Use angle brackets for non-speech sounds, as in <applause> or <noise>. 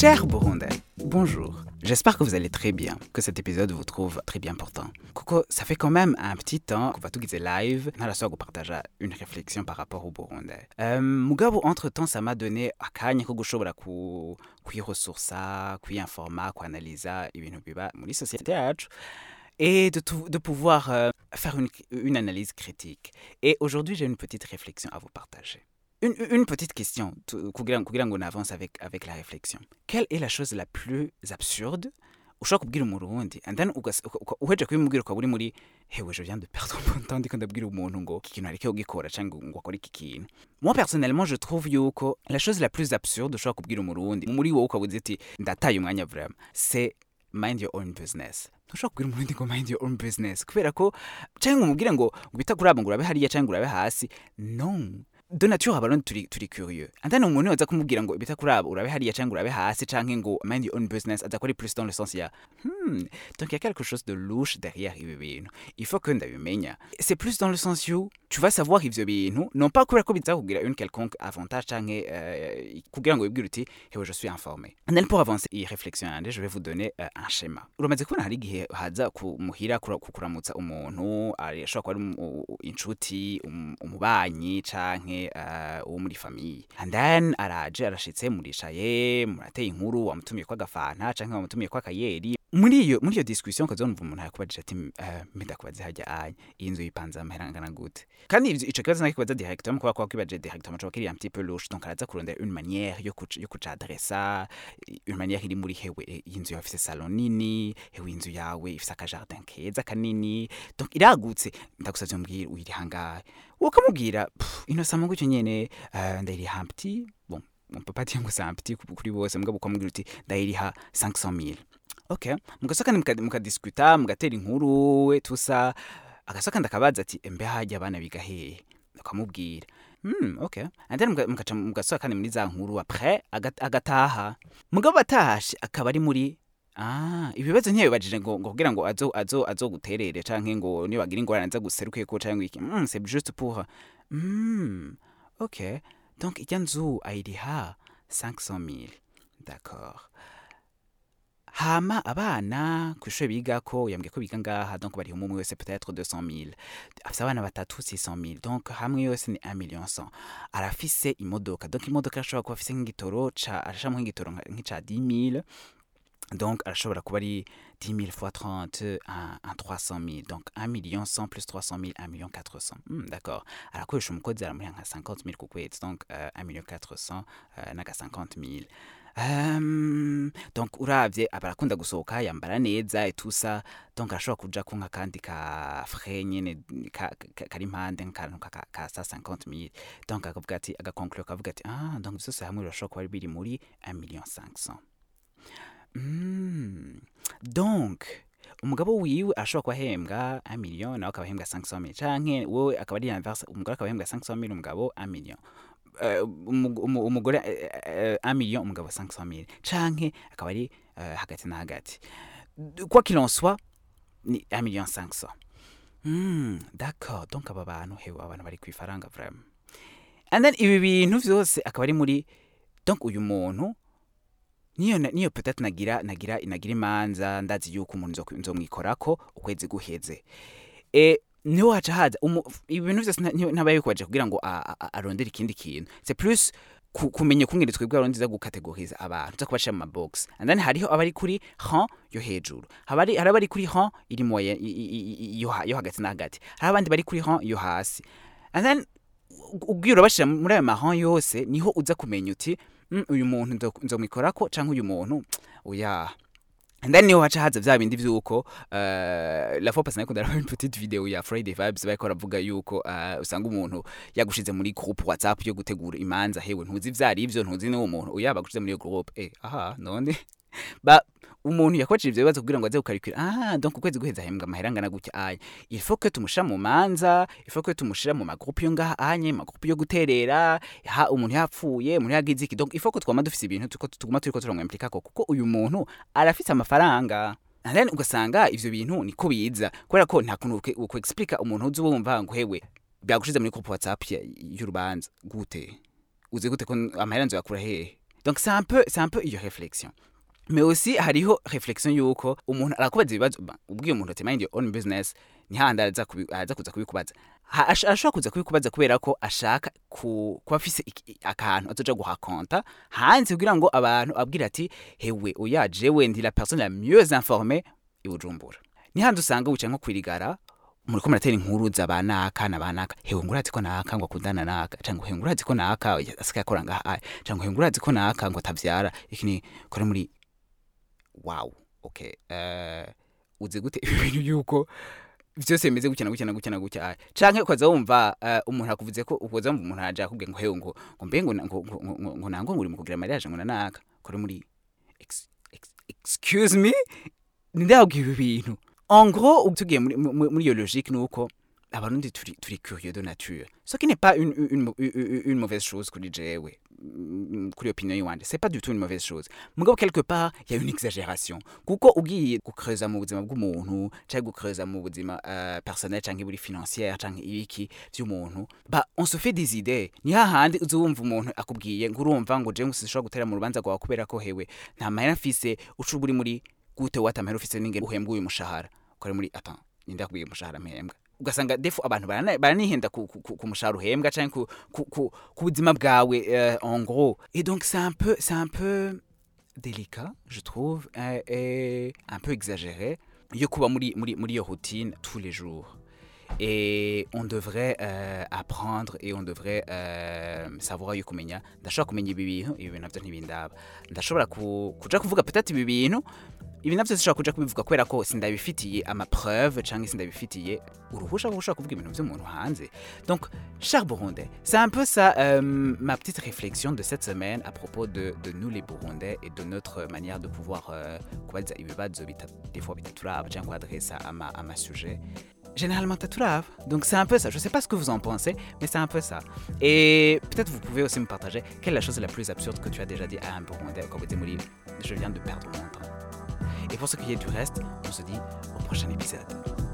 Chers Burundais, bonjour. J'espère que vous allez très bien, que cet épisode vous trouve très bien portant. Kuko, ça fait quand même un petit temps qu'on va tout live, ntarasubira gupartaja une réflexion par rapport au Burundi. Euh, entre-temps, ça m'a donné akanya ko gushobora ku kwiresourça, kwiinforma, kuanalyza ibintu biba muri société yacu et de, tout- de pouvoir euh, faire une analyse critique. Et aujourd'hui, j'ai une petite réflexion à vous partager. Une, petite question, on avance avec, avec la réflexion. Quelle est la chose la plus absurde? Ushobora kubwira umurundi and then uheje muri je viens de perdre mon temps umuntu moi personnellement je trouve yuko la chose la plus absurde c'est mind your own business. Kubwira ngo mind your own business. Kubera ko cyangwa umubwire ngo ngo bita kuri abo ngo non de nature abarundi turi turi curieux andani umuntu yoza kumubwira ngo bita kuri abo urabe hariya cyangwa urabe hasi cyangwa ngo mind your own business aza kuri plus dans ya hmm donc il y a quelque chose de louche derrière ibi bintu il faut que ndabimenya c'est plus dans le sens you tu vas savoir ivyo bintu non pas kubera ko biza kugira une quelconque avantage cyangwa euh, je suis informé pour avancer yanje je vais vous donner euh, un schéma. And then araje arashitse murateye inkuru wamutumiye kwa gafanta canke muri iyo muri iyo discussion wumva umuntu yakubajije ati uh, mbidakubaze hajya aya iyi nzu yipanze amahera angana gute? Kandi ivyo- ico kibazo nakikubaza directement kubera ko kuba directement coba kiri un petit peu louche araza kurondera une manière yo kuca yo kucadressa une manière iri muri hewe eh, iyi nzu yawe ifite salon nini hewe inzu yawe ifise akajardin keza kanini donc iragutse. Ndagusavye mbwira uyiri hangahe? Ukamubwira ino inosa mu gutyo nyene ndayiri hampiti un papa bon ngo c'est un petit kuri bose mbwa bukamubwira uti ndayiriha 500 000 ok mugasaka muka- mukadiskuta mugatera inkuru we tusa agasaka ndakabaza ati embe hajya abana biga hehe ukamubwira Hmm, okay. Muga- mugaca mugasoka kandi muri za nkuru après agat- agataha mugabo atashe akaba ari muri Ah, ibibazo ntiyabibajije ngo ngo kugira ngo azo azo azo guterere canke ngo nibagira ingorane nza guseruke ko canke iki. Mm, c'est juste pour Hmm. OK. Donc ijya nzu ayiriha 500 000. D'accord. Hama abana ku ishuri bigako yambwiye ko biga ngaha donc bari umwe wese peut-être 200 000 afise abana batatu 600 000 donc hamwe yose ni 1 million 100 arafise imodoka. Donc imodoka arashobora kuba afise nk'igitoro ca arashamo nk'igitoro nk'ica 10 000 donc arashobora kuba ari 10 000 fois 30 un, un 300 000 donc 1 million 100 plus 300 000 1 million 400 hmm, d'accord. Arakoresha umukozi aramuriha nka 50 000 ku donc euh, 1 million 400 euh, naga 50 000 donc urabye aba arakunda gusohoka yambara neza itusa donc arashobora kujya kunywa akandi ka fure nyine kari impande nk'akantu ka saa sankanti mili donc akavuga ati agakonkuru akavuga ati ah donc byose hamwe birashobora kuba biri muri miliyoni sankiso hmm, donc umugabo wiwe ashobora kuba ahembwa miliyoni nawe akaba ahembwa sankiso mili cyangwa wowe akaba ari yanverse umugore akaba ahembwa sankiso mili umugabo miliyoni Eh, umu- umu- umugore eh, eh, 1 million umugabo 500 000 canke akaba ari eh, hagati na hagati. En soit ni 1 million 500 Hmm, d'accord. Donc aba bantu hewe abantu bari kwifaranga vraiment. And then ibi bintu vyose akaba ari muri donc uyu muntu niyo niyo peut-être nagira nagira nagira imanza ndazi yuko umuntu nzo- nzomwikorako ukwezi guheze. E ni ho haca haza umu- ibi bintu vyose nta- ntiyo- ntabaye bikubaje kugira ngo arondere ikindi kintu. C'est plus ku- kumenya ukungene twebwe abarundi za gukategoriza abantu za kubashira mu mabox. And then hariho abari kuri ran yo hejuru. Habari hari abari kuri ran iri moye yo ha- yo hagati na hagati. Hari abandi bari kuri ran yo hasi. And then ubwira urabashira muri ayo mahan yose ni ho uza kumenya uti "Mm, uyu muntu nzomwikorako canke uyu muntu? Oya. And then ni ho haca haza vya bindi vyuko uh, la fois passée nariko ndaraba une petite vidéo ya Friday Vibes bariko baravuga yuko uh, usanga umuntu yagushize muri groupe WhatsApp yo gutegura imanza. Hewe ntuzi ivyari ivyo ntuzi n'uwo muntu. Oya bagushize muri iyo groupe. Eh aha none. <laughs> Ba umuntu yakoresheje ivyo bibazo kugira ngo aze gukarikira ah donc ukwezi guheza ahembwa amahera angana gutya. Aya il faut que tumushira mu manza il faut que tumushira mu magroupe yo ngaha. Anye magroupe yo guterera. Ha umuntu yapfuye umuntu yagize iki donc il faut que twama dufise ibintu tuko tuguma turiko turamwimplika ko kuko uyu muntu arafise amafaranga. Then ugasanga ivyo bintu niko biza. Kubera ko nta kuntu ukwe explica umuntu uzi wumva ngo hewe byagushize muri groupe WhatsApp y'urubanza. Gute? Uzi gute ko amahera nzo yakura hehe? Donc c'est un peu c'est un peu iyo réflexion. Aussi hariho réflexion yuko umuntu arakubaza ibibazo. Ba, ubwiye umuntu ati mind your own business. Ni hahandi araza kuza kubikubaza. Ashobora kuza kubikubaza kubera ko ashaka ku- kuba afise akantu azoja guhakonta hanze kugira ngo abantu abwira ati hewe oya jewe ndi la personne la mieux informée i Bujumbura. Ni handi usanga wicaye nko kwirigara muriko muratera inkuru za banaka na banaka hewe ngurazi ko naka ngo akundana naka? Cyangwa hewe ngurazi ko naka? Asika yakora ngaha cyangwa hewe ngurazi ko naka ngo atavyara? Iki ni kore muri wow. Okay uh, uzi gute <laughs> ibintu yuko vyose bimeze gutya na gutya na gutya na gutya? Canke ukaza wumva uh, umuntu akuvuze ko ukoza wumva umuntu araje akubwiye ngo hewe ngo ngo mbe ngo ngo ngo- ngo- ngo nango ngo uri mu kugira mariage ngo nanaka kore muri ex, ex, excuse me? Ninde yakubwiye ibi bintu? En gros tugiye muri iyo logique nuko abarundi turi turi curieux de nature. Ce qui n'est pas une, une, une, une mauvaise chose kuri jewe kuri opinion yiwanje c'est pas du tout une mauvaise chose. Mugabo quelque part il y a une exagération. Kuko ugiye gukreza mu buzima bw'umuntu cyangwa gukreza mu buzima uh, personnel cyangwa buri financière cyangwa ibiki by'umuntu ba on se fait des idées. Ni hahandi uzumva umuntu akubwiye ngo urumva ngo jewe sinshobora gutera mu rubanza rwawe kubera ko hewe. Nta mahera mfise uca uri muri gute wata mahera ufise n'ingene uhembwa uyu mushahara. Kore muri attends ninde akubwiye umushahara mpembwa et donc c'est un peu un peu délicat je trouve et un peu exagéré yo kuba muri muri routine tous les jours et on devrait euh, apprendre et on devrait euh, savoir yo kumenya. Ndashobora kumenya ibi bintu ibi bintu navyo ntibindaba. Ndashobora ku, kuja kuvuga peut-être ibi bintu. Ibi navyo sishobora kuja kubivuga kubera ko sindabifitiye amapreuve canke sindabifitiye uruhusha rwo gushobora kuvuga ibintu vy'umuntu hanze. Donc cher burundais c'est un peu ça euh, ma petite réflexion de cette semaine à propos de, de nous les burundais et de notre manière de pouvoir euh, kubaza ibibazo des fois bitaturaba canke kuadressa ama, ama sujet généralement taturava donc c'est un peu ça. Je sais pas ce que vous en pensez mais c'est un peu ça. Et peut-être vous pouvez aussi me partager quelle est la chose la plus absurde que tu as déjà dit à un burundais dites Mouli, je viens de perdre mon temps. Et pour ce qui est du reste, on se dit au prochain épisode.